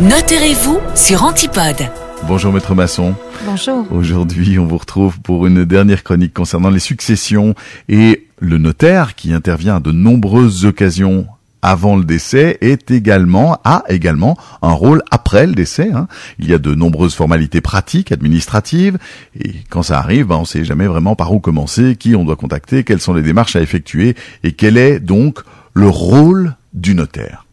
Notez-vous sur Antipode. Bonjour Maître Masson. Bonjour. Aujourd'hui, on vous retrouve pour une dernière chronique concernant les successions et le notaire qui intervient à de nombreuses occasions avant le décès est également a également un rôle après le décès. Hein. Il y a de nombreuses formalités pratiques, administratives, et quand ça arrive, ben, on ne sait jamais vraiment par où commencer, qui on doit contacter, quelles sont les démarches à effectuer, et quel est donc le rôle du notaire.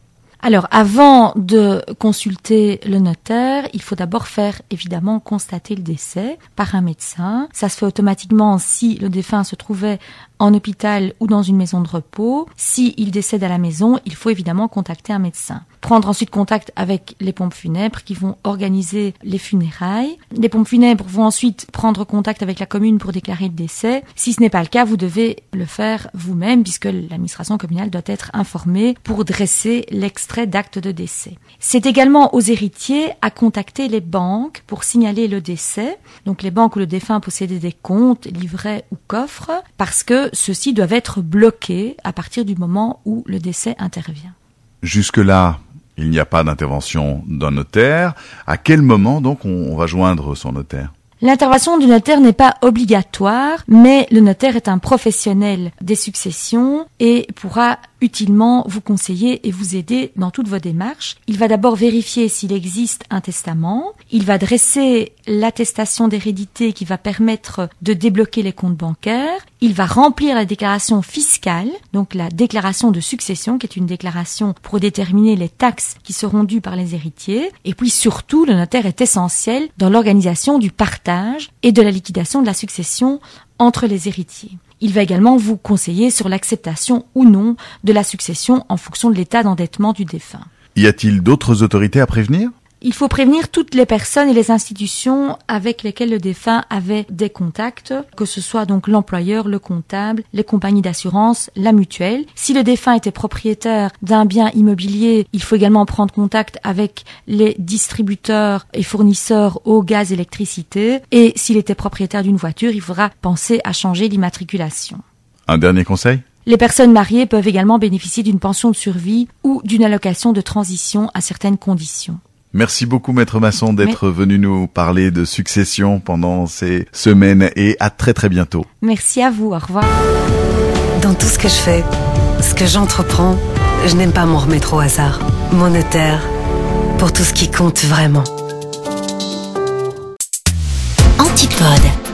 Alors, avant de consulter le notaire, il faut d'abord faire évidemment constater le décès par un médecin. Ça se fait automatiquement si le défunt se trouvait en hôpital ou dans une maison de repos. Si il décède à la maison, il faut évidemment contacter un médecin. Prendre ensuite contact avec les pompes funèbres qui vont organiser les funérailles. Les pompes funèbres vont ensuite prendre contact avec la commune pour déclarer le décès. Si ce n'est pas le cas, vous devez le faire vous-même puisque l'administration communale doit être informée pour dresser l'extrait d'acte de décès. C'est également aux héritiers à contacter les banques pour signaler le décès. Donc les banques où le défunt possédait des comptes, livrets ou coffres parce que ceux-ci doivent être bloqués à partir du moment où le décès intervient. Jusque-là, il n'y a pas d'intervention d'un notaire. À quel moment donc on va joindre son notaire? L'intervention du notaire n'est pas obligatoire, mais le notaire est un professionnel des successions et pourra utilement vous conseiller et vous aider dans toutes vos démarches. Il va d'abord vérifier s'il existe un testament, il va dresser l'attestation d'hérédité qui va permettre de débloquer les comptes bancaires, il va remplir la déclaration fiscale, donc la déclaration de succession qui est une déclaration pour déterminer les taxes qui seront dues par les héritiers, et puis surtout le notaire est essentiel dans l'organisation du partage et de la liquidation de la succession entre les héritiers. Il va également vous conseiller sur l'acceptation ou non de la succession en fonction de l'état d'endettement du défunt. Y a-t-il d'autres autorités à prévenir? Il faut prévenir toutes les personnes et les institutions avec lesquelles le défunt avait des contacts, que ce soit donc l'employeur, le comptable, les compagnies d'assurance, la mutuelle. Si le défunt était propriétaire d'un bien immobilier, il faut également prendre contact avec les distributeurs et fournisseurs au gaz, électricité. Et s'il était propriétaire d'une voiture, il faudra penser à changer l'immatriculation. Un dernier conseil? Les personnes mariées peuvent également bénéficier d'une pension de survie ou d'une allocation de transition à certaines conditions. Merci beaucoup, Maître Masson, d'être venu nous parler de succession pendant ces semaines et à très très bientôt. Merci à vous, au revoir. Dans tout ce que je fais, ce que j'entreprends, je n'aime pas m'en remettre au hasard. Mon notaire, pour tout ce qui compte vraiment. Antipode.